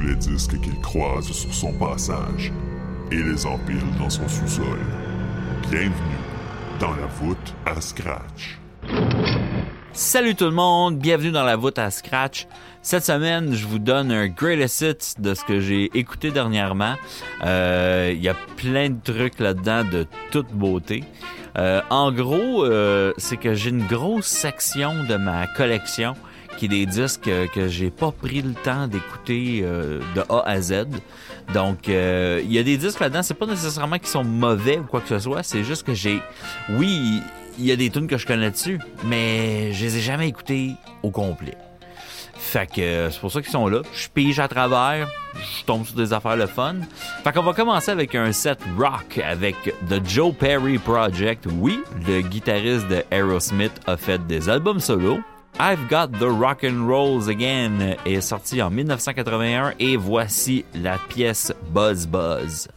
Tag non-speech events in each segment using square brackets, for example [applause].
les disques qu'il croise sur son passage et les empile dans son sous-sol. Bienvenue dans la voûte à Scratch. Salut tout le monde, bienvenue dans la voûte à Scratch. Cette semaine, je vous donne un greatest hits de ce que j'ai écouté dernièrement. Euh, Il y a plein de trucs là-dedans de toute beauté. Euh, en gros, euh, c'est que j'ai une grosse section de ma collection qui est des disques que, que j'ai pas pris le temps d'écouter euh, de A à Z. Donc, euh, il y a des disques là-dedans, c'est pas nécessairement qu'ils sont mauvais ou quoi que ce soit, c'est juste que j'ai... Oui, il y a des tunes que je connais dessus, mais je les ai jamais écoutés au complet. Fait que euh, c'est pour ça qu'ils sont là. Je pige à travers, je tombe sur des affaires le fun. Fait qu'on va commencer avec un set rock avec The Joe Perry Project. Oui, le guitariste de Aerosmith a fait des albums solo. I've Got the Rock and Rolls Again est sorti en 1981 et voici la pièce Buzz Buzz.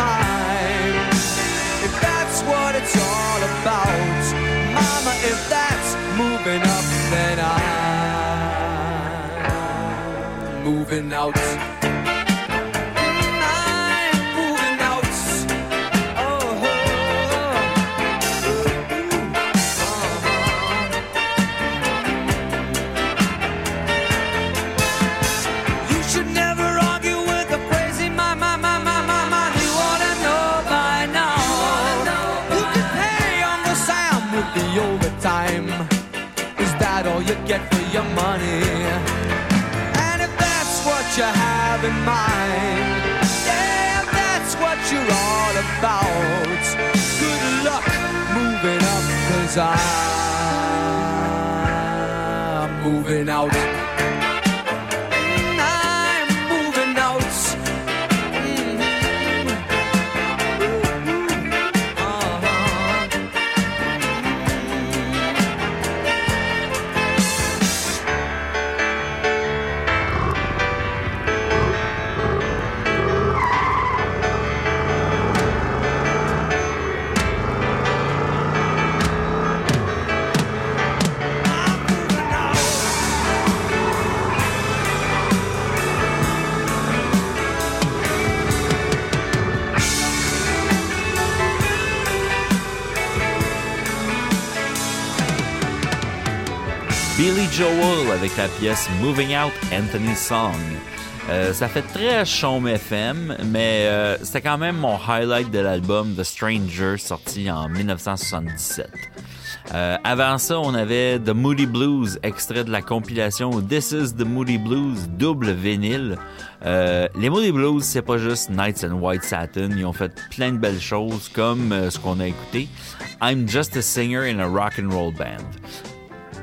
Time. If that's what it's all about, Mama, if that's moving up, then I'm moving out. In mind, yeah, that's what you're all about. Good luck moving up, cause I'm moving out. Joel avec la pièce Moving Out Anthony Song. Euh, ça fait très chaume FM, mais euh, c'était quand même mon highlight de l'album The Stranger sorti en 1977. Euh, avant ça, on avait The Moody Blues, extrait de la compilation This is the Moody Blues, double vinyle. Euh, les Moody Blues, c'est pas juste Knights and White Satin, ils ont fait plein de belles choses comme ce qu'on a écouté, I'm Just a Singer in a Rock and Roll Band.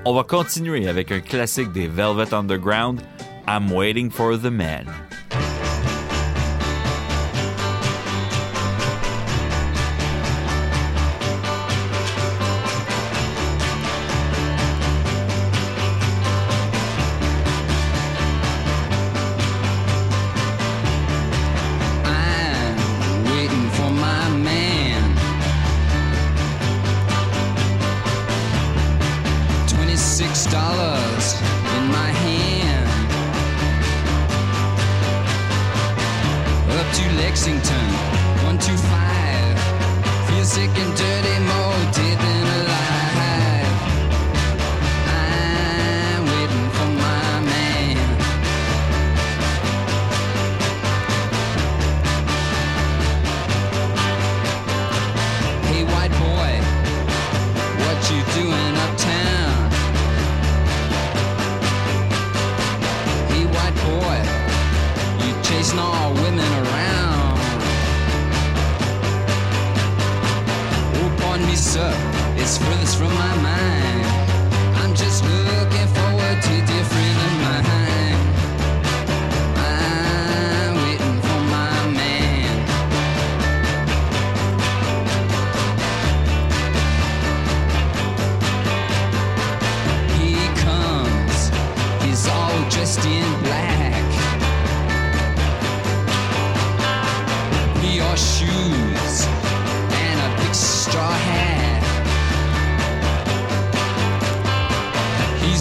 On va continuer avec un classique des Velvet Underground, I'm Waiting for the Man.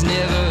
Never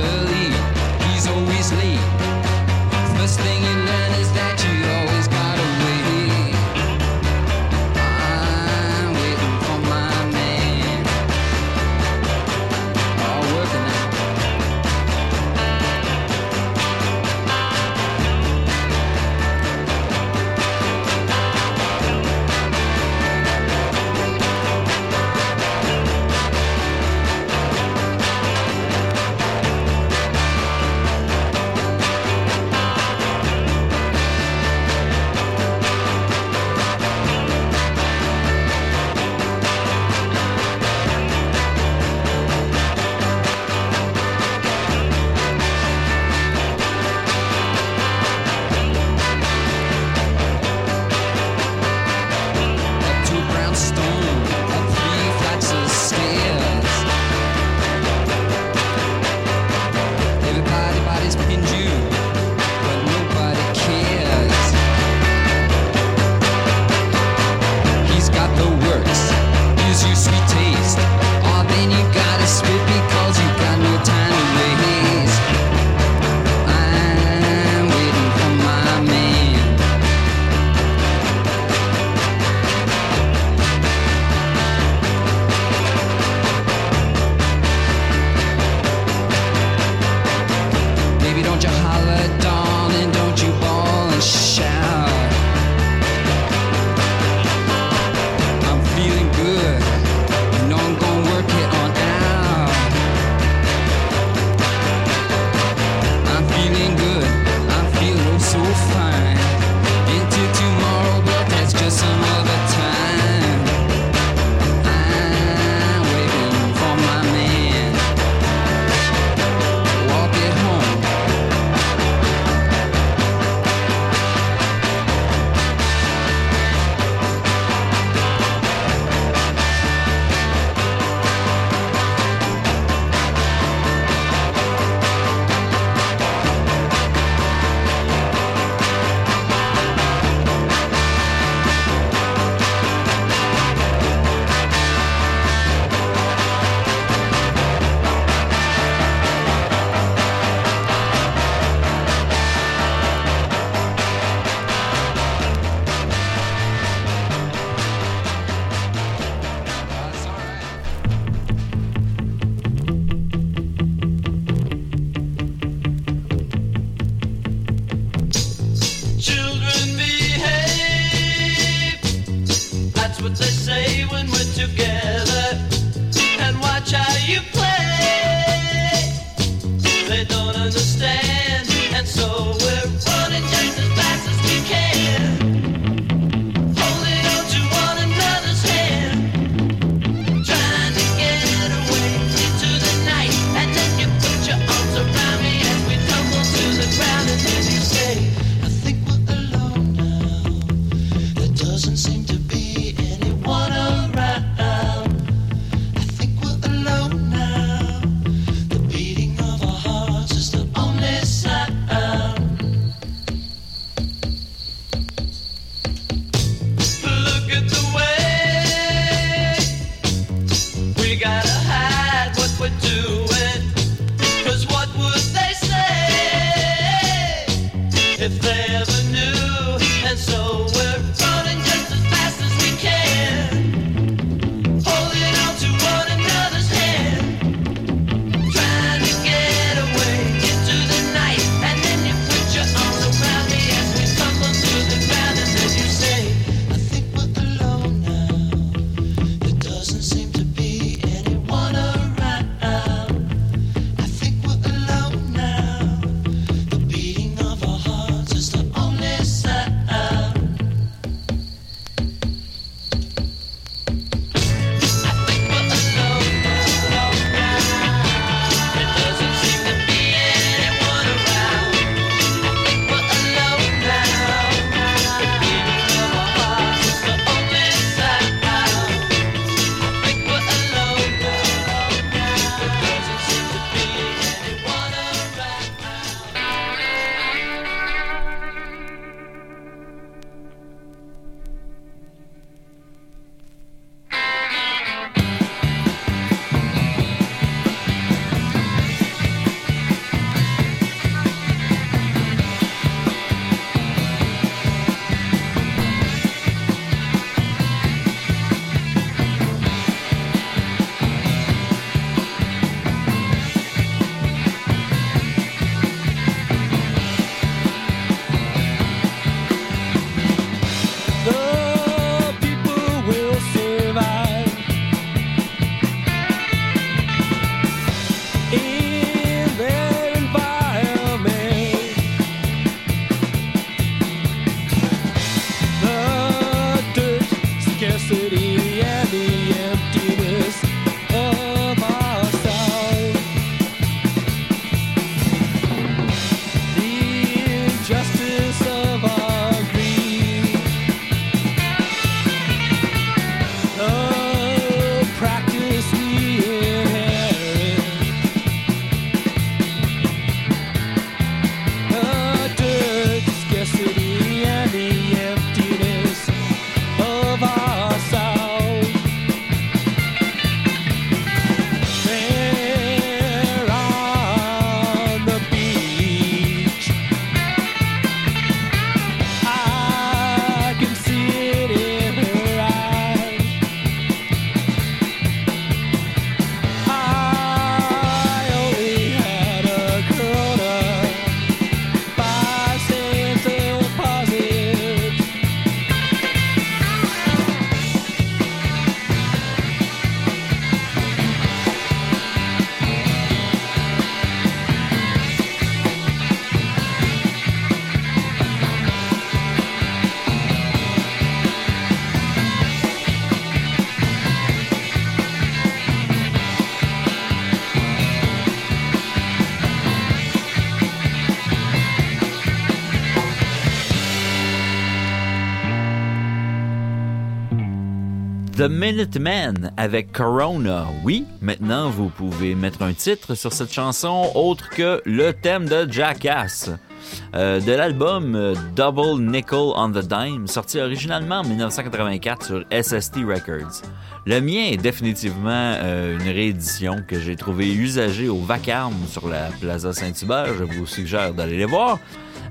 The Minutemen avec Corona. Oui, maintenant vous pouvez mettre un titre sur cette chanson autre que le thème de Jackass. Euh, de l'album euh, Double Nickel on the Dime, sorti originalement en 1984 sur SST Records. Le mien est définitivement euh, une réédition que j'ai trouvé usagée au vacarme sur la Plaza Saint-Hubert. Je vous suggère d'aller les voir.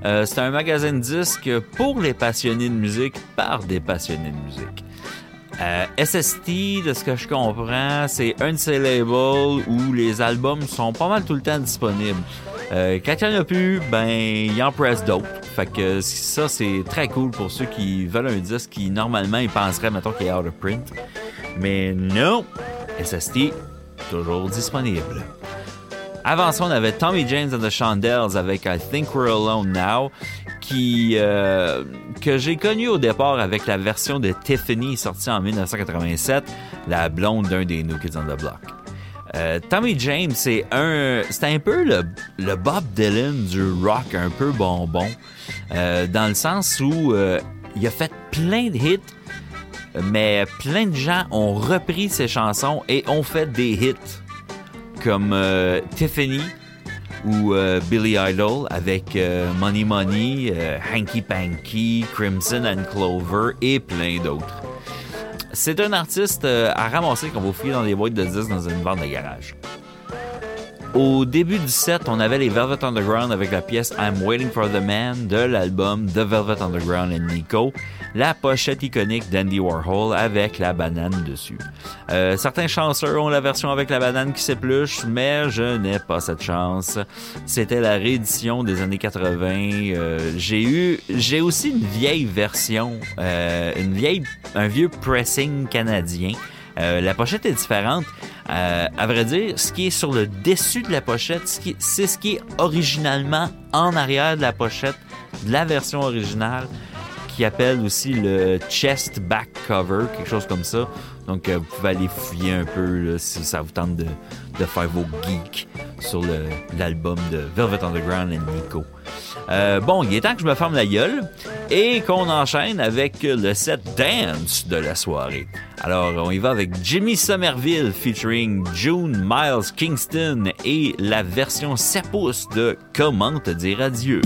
C'est un magasin de disques pour les passionnés de musique par des passionnés de musique. Euh, SST, de ce que je comprends, c'est un de ces labels où les albums sont pas mal tout le temps disponibles. Euh, quand il n'y en a plus, ben, il en presse d'autres. Fait ça, c'est très cool pour ceux qui veulent un disque qui, normalement, ils penseraient, mettons, qu'il est out of print. Mais non! SST, toujours disponible. Avant ça, on avait Tommy James and the Shondells avec I Think We're Alone Now, euh, que j'ai connu au départ avec la version de Tiffany sortie en 1987, la blonde d'un des New Kids on the Block. Euh, Tommy James, c'est un, un peu le, Bob Dylan du rock, un peu bonbon, euh, dans le sens où euh, il a fait plein de hits, mais plein de gens ont repris ses chansons et ont fait des hits comme Tiffany ou euh, Billy Idol avec euh, Money Money, euh, Hanky Panky, Crimson and Clover et plein d'autres. C'est un artiste à ramasser qu'on va fouiller dans les boîtes de disques dans une vente de garage. Au début du set, on avait les Velvet Underground avec la pièce I'm Waiting for the Man de l'album The Velvet Underground and Nico, la pochette iconique d'Andy Warhol avec la banane dessus. Euh, certains chanceux ont la version avec la banane qui s'épluche, mais je n'ai pas cette chance. C'était la réédition des années 80. Euh, j'ai eu, j'ai aussi une vieille version, euh, un vieux pressing canadien. La pochette est différente. À vrai dire, ce qui est sur le dessus de la pochette, c'est ce qui est originalement en arrière de la pochette de la version originale, qui appelle aussi le chest back cover, quelque chose comme ça. Donc, euh, vous pouvez aller fouiller un peu si ça vous tente de, faire vos geeks sur l'album de Velvet Underground et Nico. Euh, bon, il est temps que je me ferme la gueule et qu'on enchaîne avec le set dance de la soirée. Alors, on y va avec Jimmy Somerville featuring June Miles Kingston et la version 7 pouces de Comment te dire adieu?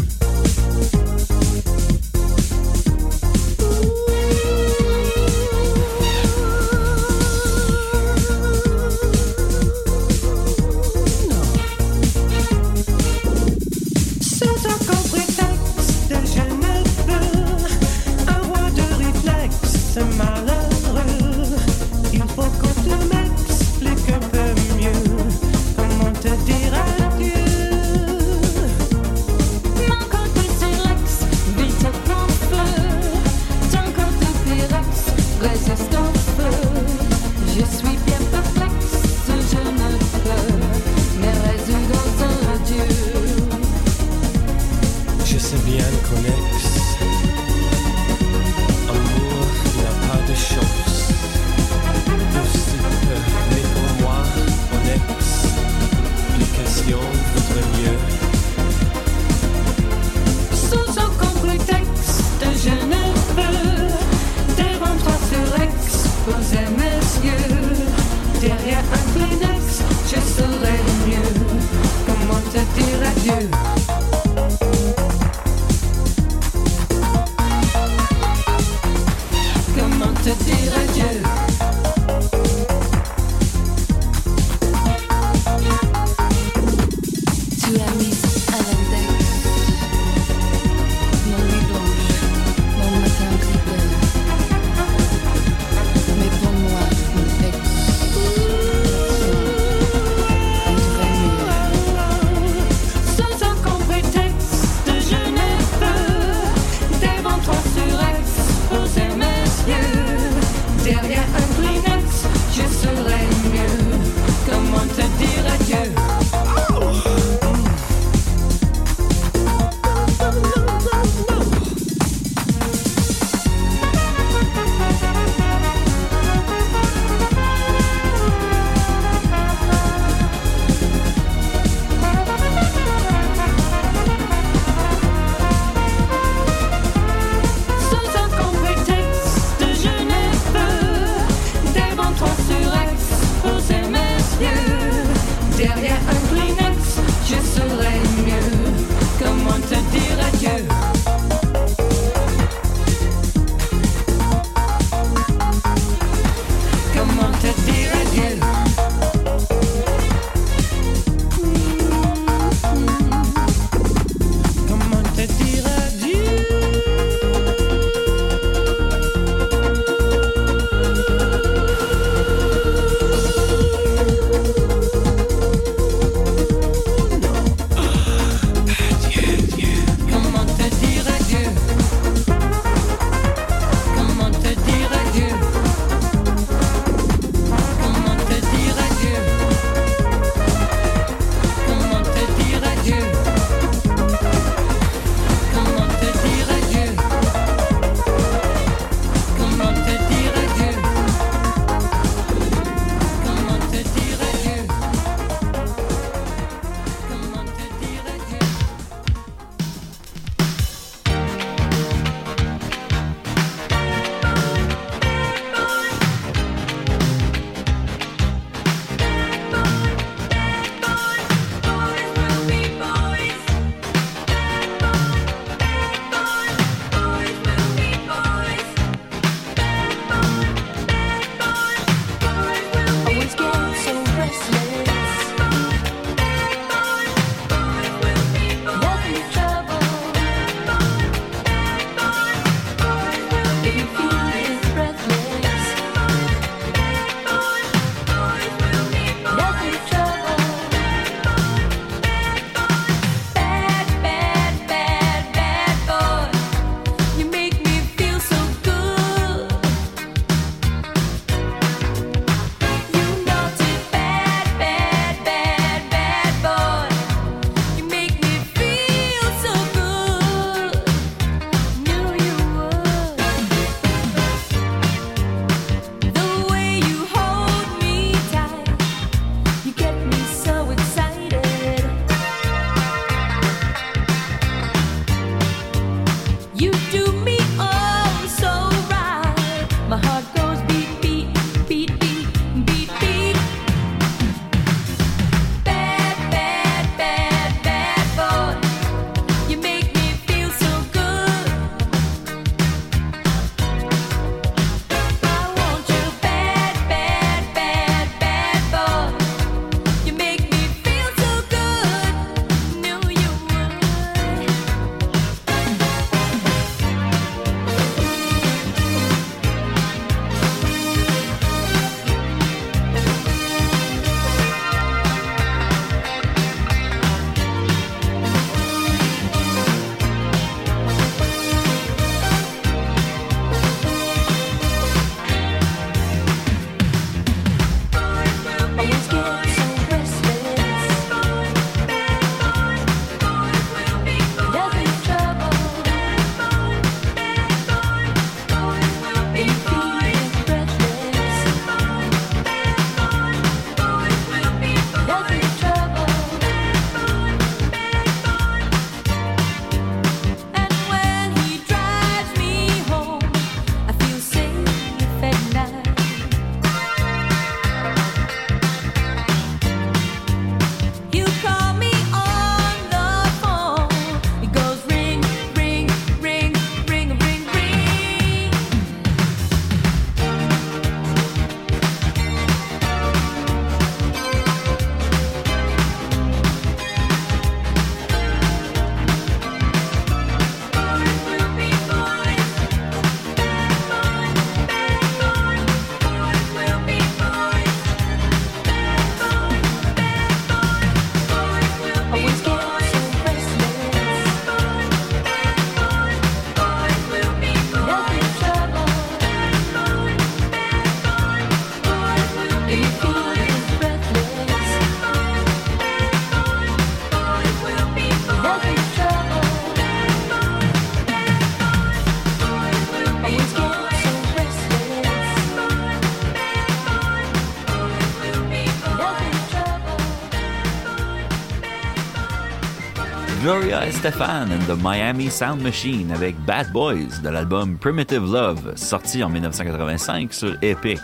Estefan and the Miami Sound Machine avec Bad Boys de l'album Primitive Love, sorti en 1985 sur Epic.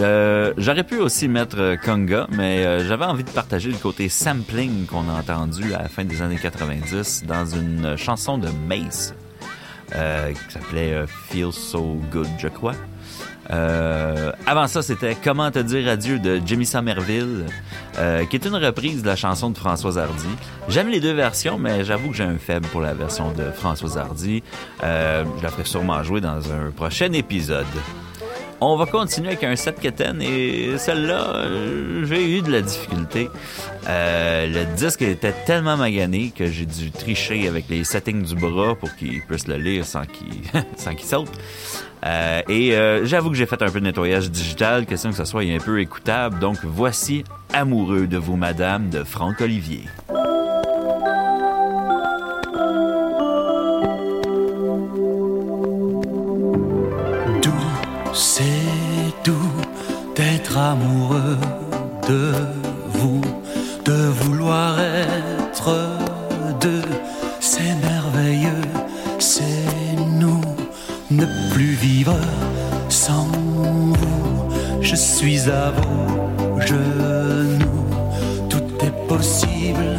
Euh, J'aurais pu aussi mettre euh, Conga, mais euh, j'avais envie de partager le côté sampling qu'on a entendu à la fin des années 90 dans une chanson de Mace qui s'appelait Feel So Good, je crois. Euh, avant ça, c'était Comment te dire adieu de Jimmy Somerville, euh, qui est une reprise de la chanson de Françoise Hardy. J'aime les deux versions, mais j'avoue que j'ai un faible pour la version de Françoise Hardy. Euh, je la ferai sûrement jouer dans un prochain épisode. On va continuer avec un set quétaine et celle-là, euh, j'ai eu de la difficulté. Euh, le disque était tellement magané que j'ai dû tricher avec les settings du bras pour qu'il puisse le lire sans qu'il [laughs] qu'il saute. Euh, et j'avoue que j'ai fait un peu de nettoyage digital, question que ce soit un peu écoutable. Donc voici Amoureux de vous, madame, de Franck Olivier. C'est doux d'être amoureux de vous, de vouloir être deux. C'est merveilleux, c'est nous, ne plus vivre sans vous. Je suis à vos genoux, tout est possible,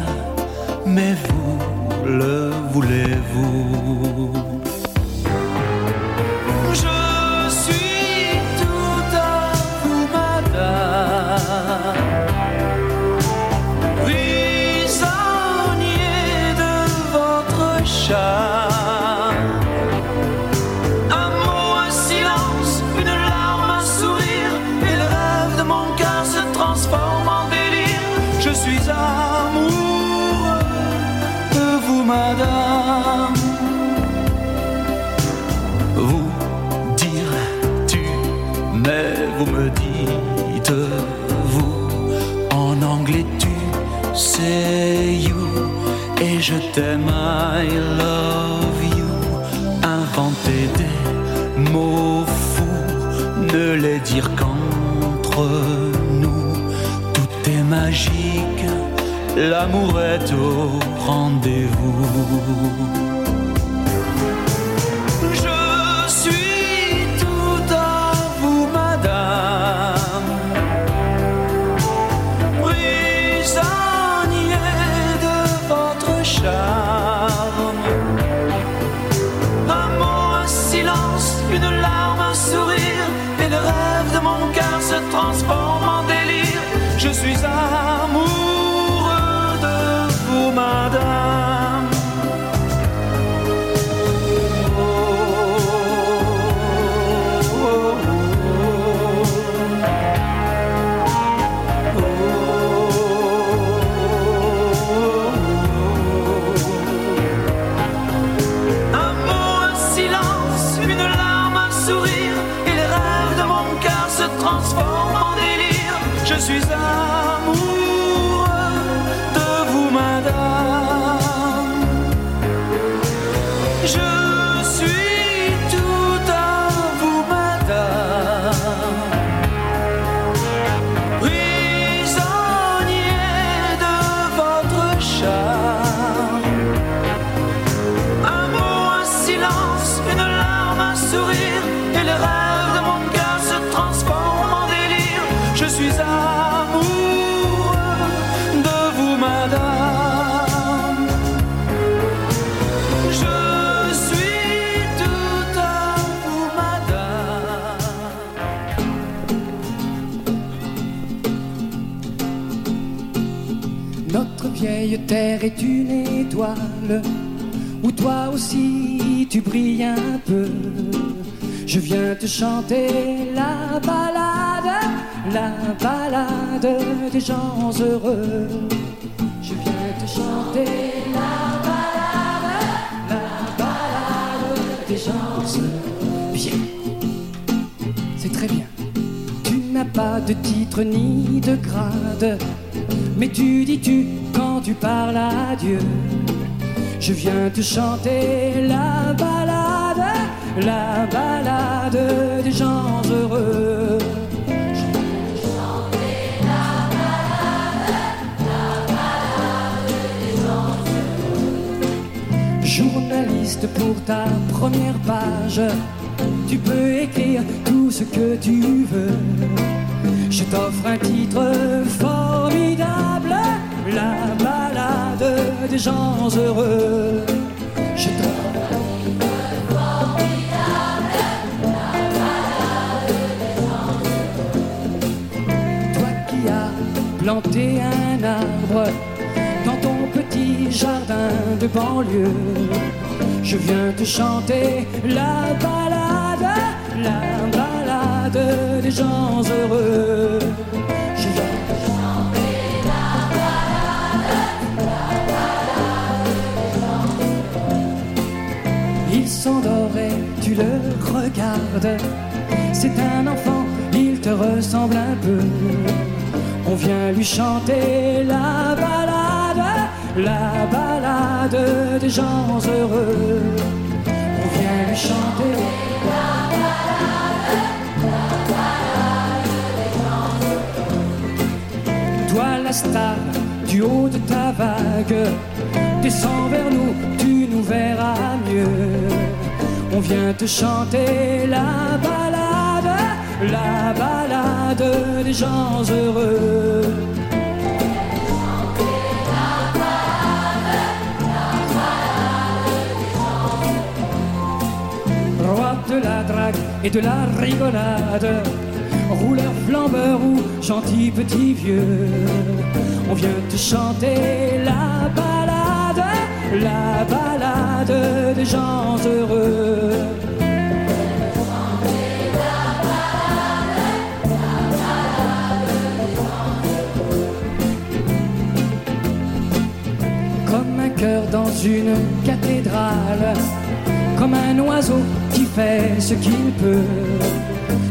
mais vous le voulez-vous? T'aime, I love you. Inventer des mots fous, ne les dire qu'entre nous. Tout est magique, l'amour est au rendez-vous. Vieille terre est une étoile où toi aussi tu brilles un peu. Je viens te chanter la balade, la balade des gens heureux. Je viens te chanter la balade, la balade des gens heureux. Bien, c'est très bien. Tu n'as pas de titre ni de grade, mais tu dis tu tu parles à Dieu. Je viens te chanter la balade, la balade des gens heureux. texte pour ta première page. Tu peux écrire tout ce que tu veux. Je t'offre un titre formidable, la balade des gens heureux. Je Toi qui as planté un arbre dans ton petit jardin de banlieue, je viens te chanter la balade, la balade des gens heureux. Le. C'est un enfant, il te ressemble un peu. On vient lui chanter la balade, la balade des gens heureux. On vient lui chanter la balade, la balade des gens heureux. Toi la star du haut de ta vague, descends vers nous, tu nous verras mieux. On vient te chanter la balade, la balade des gens heureux. De la drague et de la rigolade, rouleur flambeur ou gentil petit vieux, on vient te chanter la balade, la balade des gens heureux. Comme un cœur dans une cathédrale, comme un oiseau qui fait ce qu'il peut.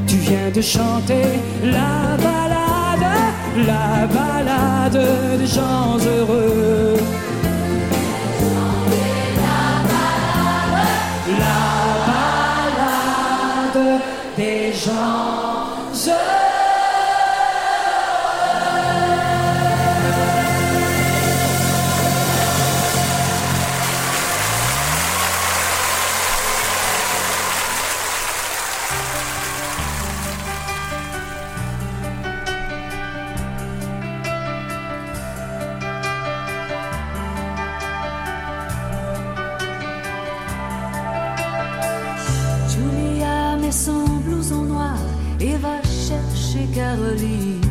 Tu viens de chanter la balade, la balade des gens heureux. son et va chercher Caroline.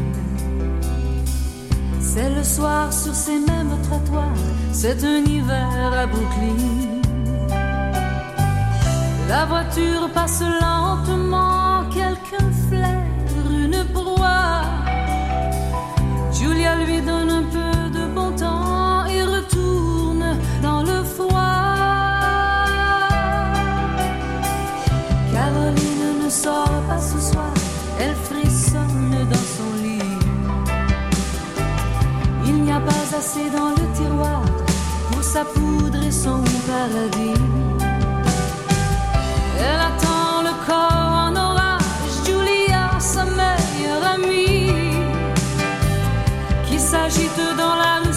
C'est le soir sur ces mêmes trottoirs, c'est un hiver à Brooklyn. La voiture passe lentement, quelqu'un flaire une proie. Julia lui donne un peu dans le tiroir pour sa poudre et son paradis. Elle attend le corps en orage, Julia, sa meilleure amie, qui s'agite dans la rue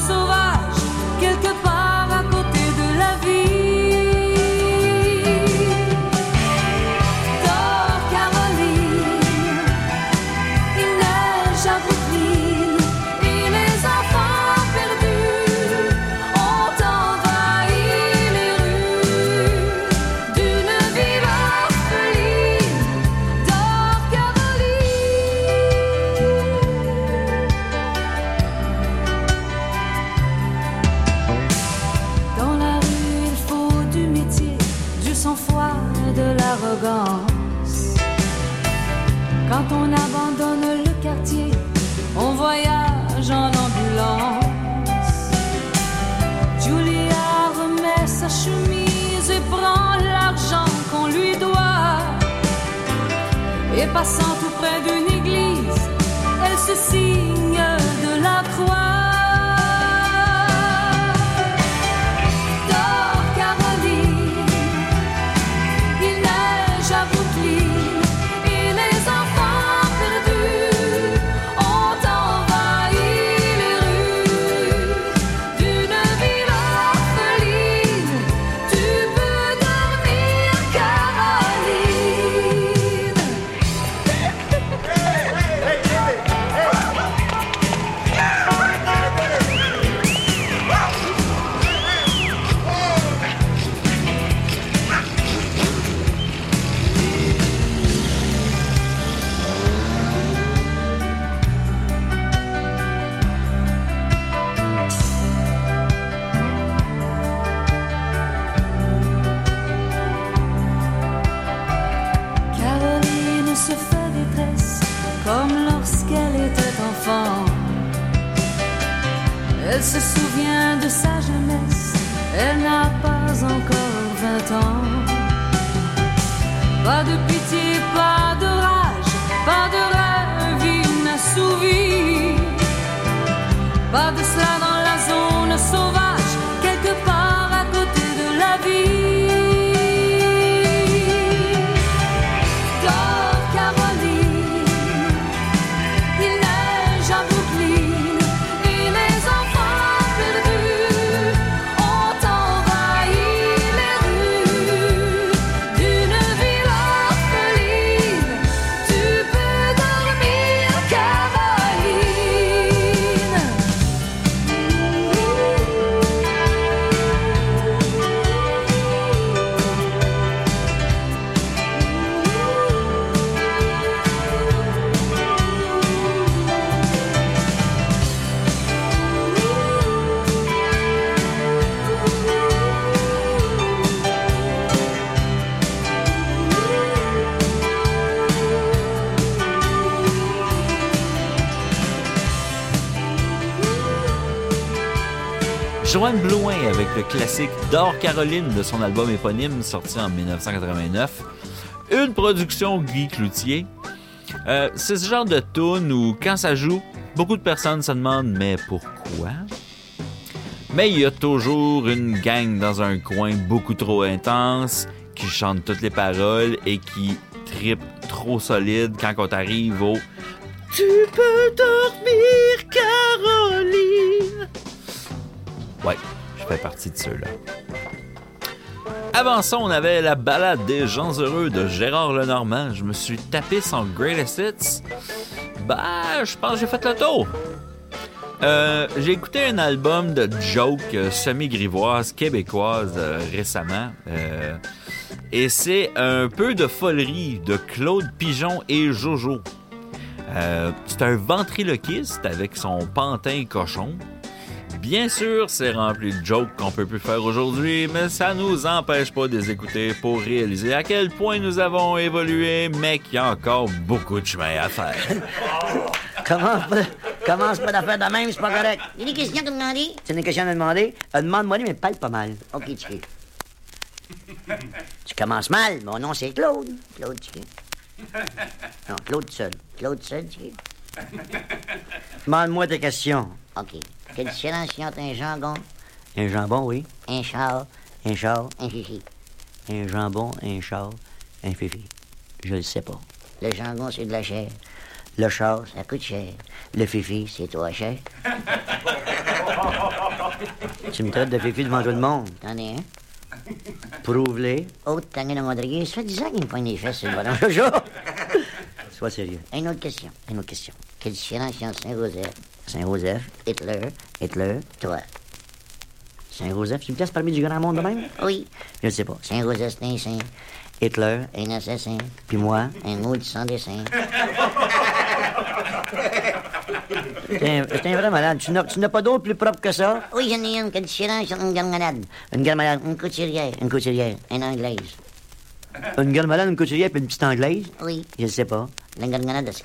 elle se Joanne Blouin avec le classique D'Or Caroline de son album éponyme sorti en 1989. Une production Guy Cloutier. Euh, c'est ce genre de tune où quand ça joue, beaucoup de personnes se demandent mais pourquoi? Mais il y a toujours une gang dans un coin beaucoup trop intense qui chante toutes les paroles et qui tripe trop solide quand on arrive au Tu peux dormir, Caroline. Ouais, je fais partie de ceux-là. Avant ça, on avait la balade des gens heureux de Gérard Lenormand. Je me suis tapé son Greatest Hits. Bah, je pense que j'ai fait le tour. Euh, j'ai écouté un album de joke euh, semi-grivoise québécoise euh, récemment. Et c'est un peu de folerie de Claude Pigeon et Jojo. C'est un ventriloquiste avec son pantin cochon. Bien sûr, c'est rempli de jokes qu'on peut plus faire aujourd'hui, mais ça nous empêche pas de les écouter pour réaliser à quel point nous avons évolué, mais qu'il y a encore beaucoup de chemin à faire. [laughs] Commence pas, commence pas d'affaires de même, c'est pas correct? Il y a des questions à demander? C'est une question à demander. Euh, Demande-moi, mais parle pas mal. Ok, Chiquet. Tu commences mal. Mon nom, c'est Claude. Claude Chiquet. Non, Claude seul. Claude seul, Chiquet. [laughs] Demande-moi tes questions. Ok. Quelle différence y a entre un jambon, Un jambon, oui. un char, Un char, un fifi? un jambon, un char, un fifi. Je le sais pas. Le jambon, c'est de la chair. Le char, Ça coûte cher. le fifi. C'est toi cher. [laughs] Tu me traites de fifi devant tout le monde. T'en es un? Prouve-les. Oh, Tangana Rodriguez, ça fait 10 ans qu'il me pogne les fesses sur le! Sois sérieux. Une autre question. Une autre question. Quelle différence entre Saint-Joseph, Saint-Joseph, Hitler, Hitler, toi? Saint-Joseph, tu me places parmi du grand monde de même? Oui. Je ne sais pas. Saint-Joseph, c'est un saint. Hitler, Un assassin. puis moi. Un maudit sans dessin. [laughs] T'es un, vrai malade. Tu n'as, pas d'autre plus propre que ça? Oui, j'en ai une. Différence entre une gueule malade, Une gueule malade, une couturière, une couturière. une anglaise? Une gueule malade, une couturière, puis une petite anglaise? Oui. Je ne sais pas. La gueule malade, elle se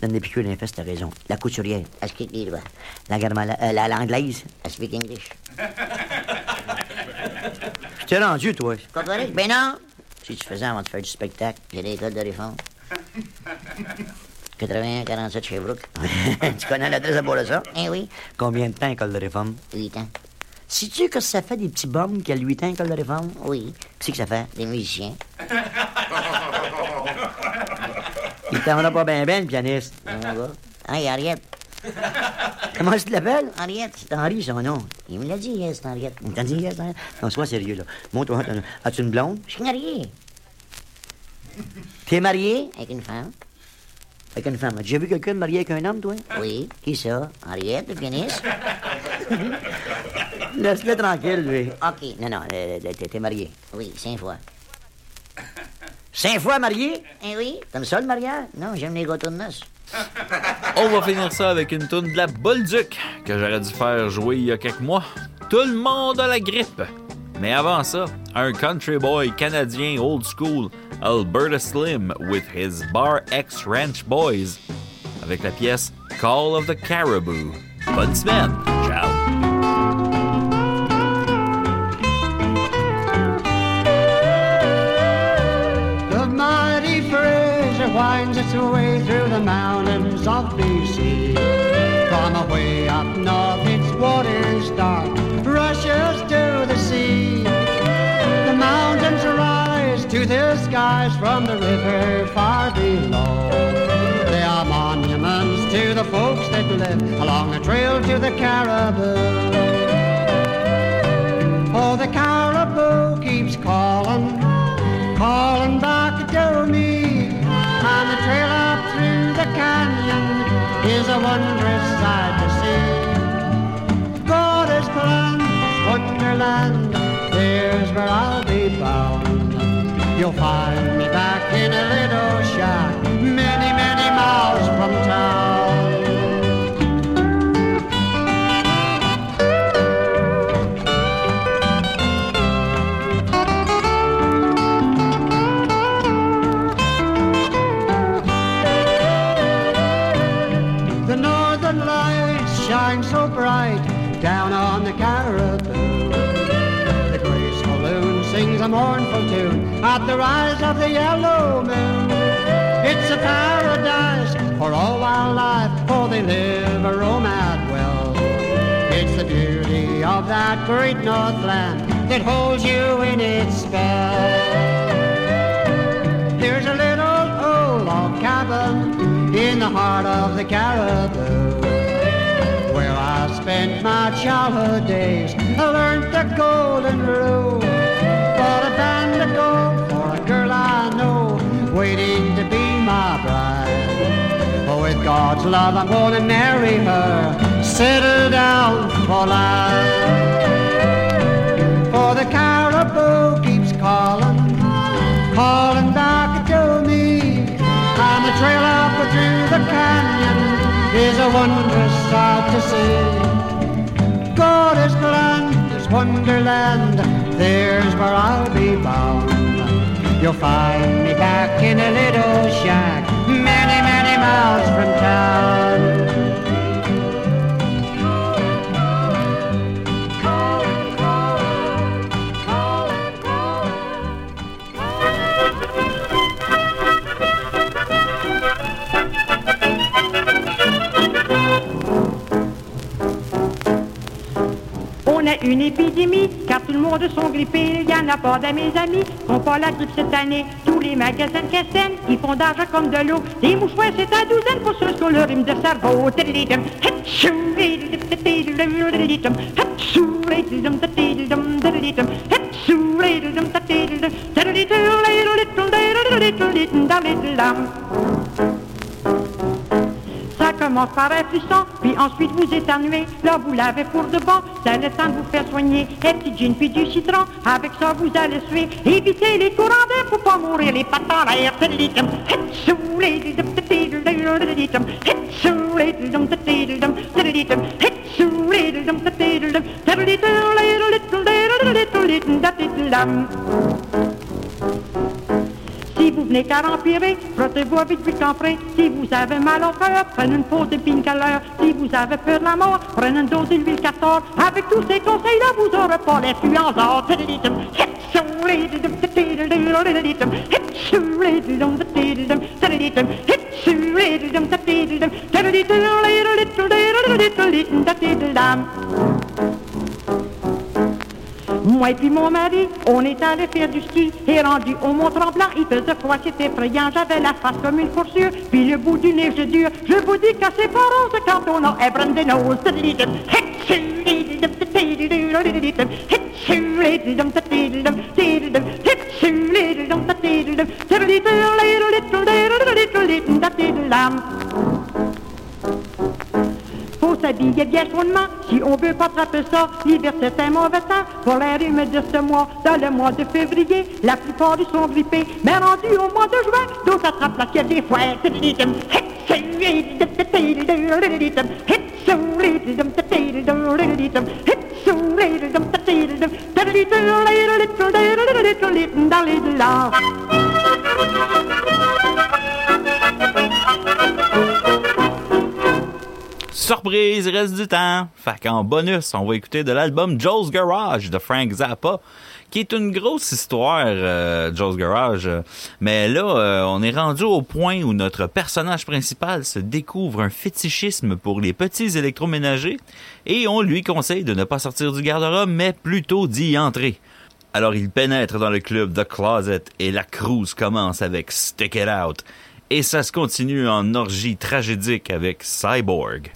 Donne des piqûres t'as raison. La couturière, Elle les doigts. la malade, euh, la, l'anglaise. Elle speak English. Je t'ai rendu, toi? Correct? Ben non. Si tu faisais avant de faire du spectacle. J'ai des codes de réforme. 81 47 Sherbrooke. tu connais l'adresse à boire ça? Eh oui, Combien de temps, école de réforme? 8 ans. Sais-tu que ça fait des petits bums qui a 8 ans, école de réforme? Oui, Qu'est-ce que ça fait? des musiciens. [laughs] Il t'en a pas bien, bien, le pianiste. [laughs] Hey, Henriette. [laughs] Comment tu l'appelles? Henriette. C'est Henri, son nom. Il me l'a dit, c'est Henriette. T'as dit yes, hein? Non, sois sérieux, là. Montre-toi. As-tu une blonde? Je suis marié T'es marié avec une femme. avec une femme. As-tu déjà vu quelqu'un marié avec un homme, toi? Oui. Qui ça? Henriette, le pianiste? [laughs] Laisse-le tranquille, lui. OK. Non, non, t'es marié. Oui, cinq fois. Cinq fois marié? Eh oui? T'aimes ça, le mariage? Non, j'aime les gâteaux de noces. [laughs] On va finir ça avec une tourne de la Bolduc que j'aurais dû faire jouer il y a quelques mois. Tout le monde a la grippe. Mais avant ça, un country boy canadien old school, Alberta Slim, with his Bar X Ranch Boys, avec la pièce Call of the Caribou. Bonne semaine. Ciao. Winds its way through the mountains of BC. From away up north, its waters dark rushes to the sea. The mountains rise to the skies from the river far below. They are monuments to the folks that live along the trail to the caribou. Oh, the caribou keeps calling, calling back to me. And the trail up through the canyon is a wondrous sight to see. God has planned Wonderland, there's where I'll be bound. You'll find me back in a little shack, many, many miles from town. Rise of the yellow moon. It's a paradise for all wildlife, for they live a roam at will. It's the beauty of that great Northland that holds you in its spell. There's a little old log cabin in the heart of the caribou where I spent my childhood days. I learned the golden rule. Waiting to be my bride. Oh, with God's love, I'm gonna marry her, settle down for life. For the caribou keeps calling, calling back to me. And the trail up through the canyon is a wondrous sight to see. God has planned this wonderland, there's where I'll be bound. You'll find me back in a little shack, many, many miles from town. On a une épidémie, car tout le monde sont grippés. Pas de mes amis pas la grippe cette année. Tous les magasins de Castagne, ils font d'argent comme de l'eau. Les mouchoirs, c'est à douzaine pour ceux qui le rhume de cerveau. Commence par un frisson, puis ensuite vous éternuez. Là, vous l'avez pour de bon, c'est le temps de vous faire soigner. Un petit gin puis du citron, avec ça vous allez suer. Évitez les courants d'air pour pas mourir les pattes en l'air. Tidididum, venez qu'à empirer, frottez-vous avec du campré. Si vous avez mal au cœur, prenez une pause de painkiller. Si vous avez peur de la mort, prenez une dose d'huile castor. Avec tous ces conseils-là, vous aurez pas. Tidididum, hitchou, tididum, tididum, Moi et puis mon mari, on est allé faire du ski et rendu au Mont-Tremblant, il faisait froid, c'était effrayant, j'avais la face comme une foursure, puis le bout du nez, je dur. Je vous dis que c'est pas rose quand on a un brand de nose. Tidididum, s'habiller bien chaudement si on veut pas attraper ça. L'hiver c'est un mauvais temps pour les rhumes de ce mois. Dans le mois de février, la plupart ils sont grippés. Mais rendu au mois de juin, d'autres attrapent la fièvre des foies. Tidididum, hitchou, surprise, il reste du temps. Fait qu'en bonus, on va écouter de l'album Joe's Garage de Frank Zappa, qui est une grosse histoire, euh, Joe's Garage. Mais là, euh, on est rendu au point où notre personnage principal se découvre un fétichisme pour les petits électroménagers et on lui conseille de ne pas sortir du garde-robe, mais plutôt d'y entrer. Alors il pénètre dans le club The Closet et la cruise commence avec Stick It Out. Et ça se continue en orgie tragédique avec Cyborg.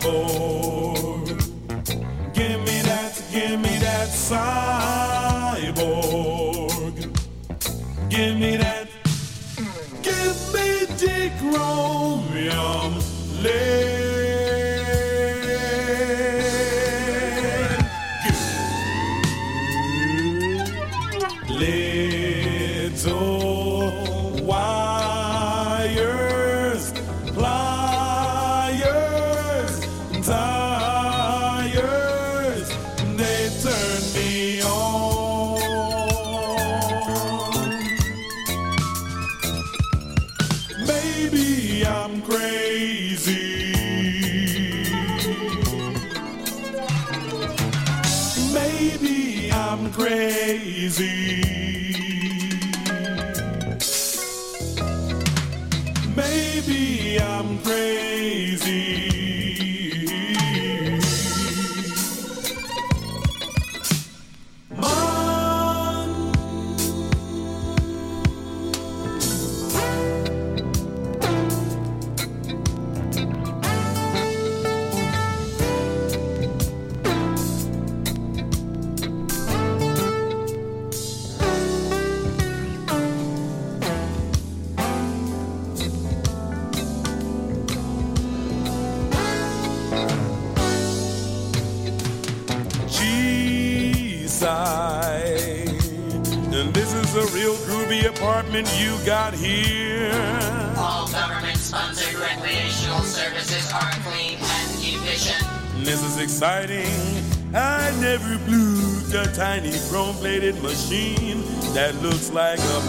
Cyborg.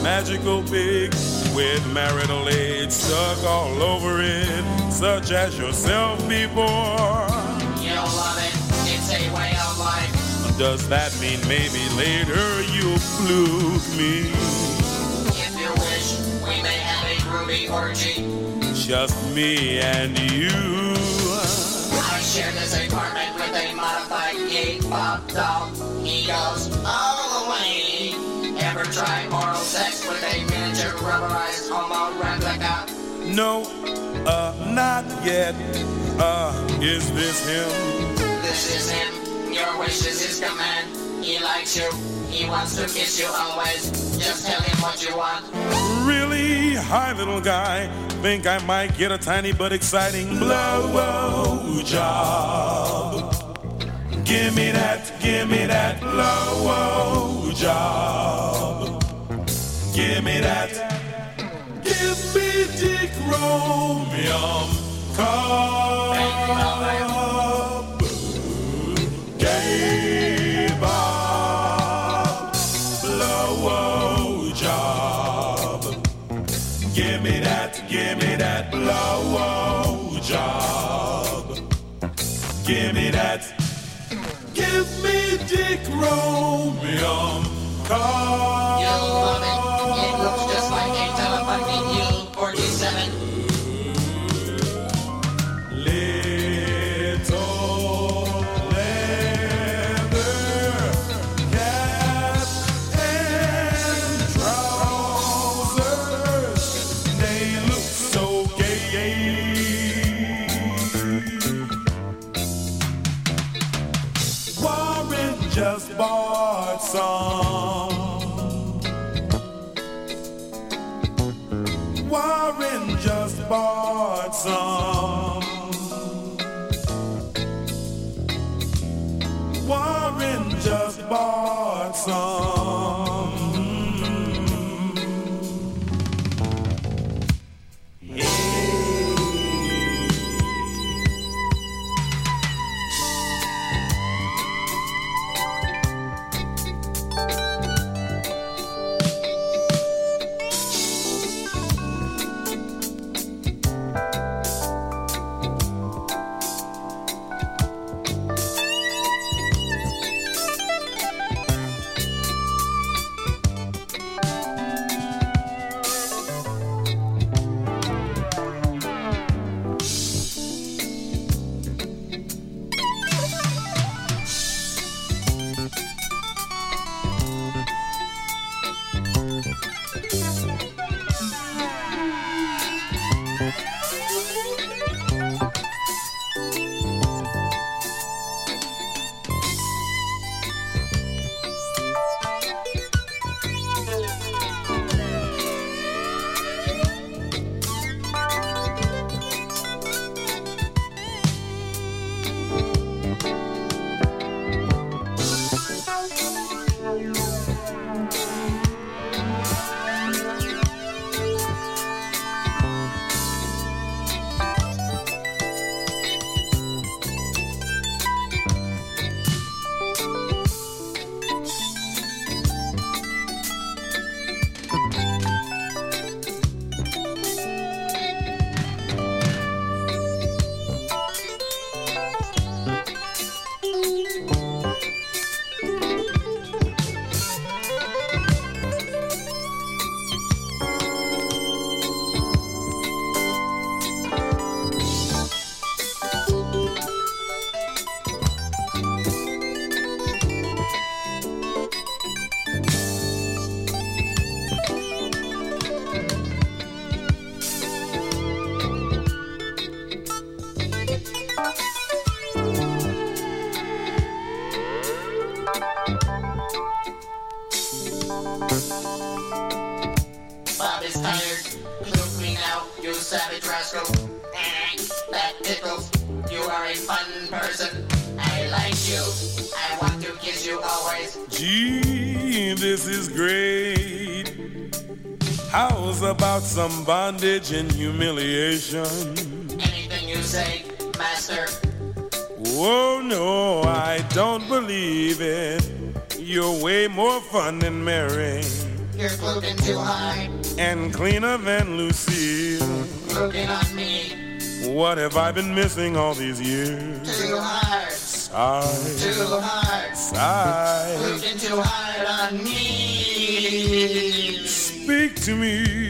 Magical pig with marital age stuck all over it, such as yourself before. You'll love it. It's a way of life. Does that mean maybe later you'll fluke me? If you wish, we may have a groovy orgy. Just me and you. I share this apartment with a modified gay pop doll. He goes way. Ever try oral sex with a miniature rubberized homo replica? No, uh, not yet. Uh, is this him? This is him. Your wish is his command. He likes you. He wants to kiss you always. Just tell him what you want. Really? Hi, little guy. Think I might get a tiny but exciting blow job. Give me that, give me that blow job. Give me that. Give me the chromium cup. Gave up blow oh, job. Give me that, give me that blow job. Give me that. Give me the chromium car. Bought some. Warren just bought some. About some bondage and humiliation? Anything you say, master. Oh no, I don't believe it. You're way more fun than Mary You're floating too high. and cleaner than Lucille. Looking on me. What have I been missing all these years? Too hard. Sigh, Too hard. sigh. Looking too hard on me. Speak to me.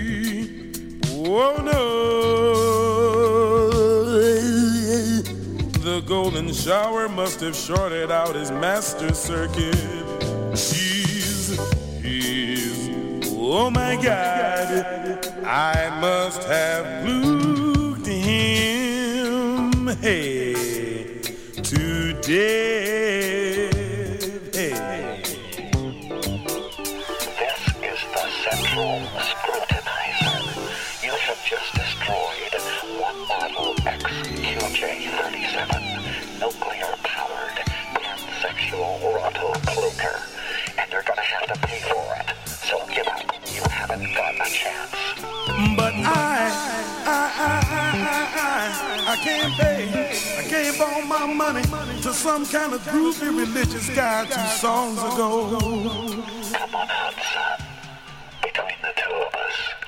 Oh no. The golden shower must have shorted out his master circuit. He's, he's, oh my God. I must have looked him. Hey, today. to pay for it. So give up. You haven't got a chance. But I, I, I, I, I, I, can't pay. I gave all my money to some kind of groovy religious guy two songs ago. Come on, Hudson. Between the two of us.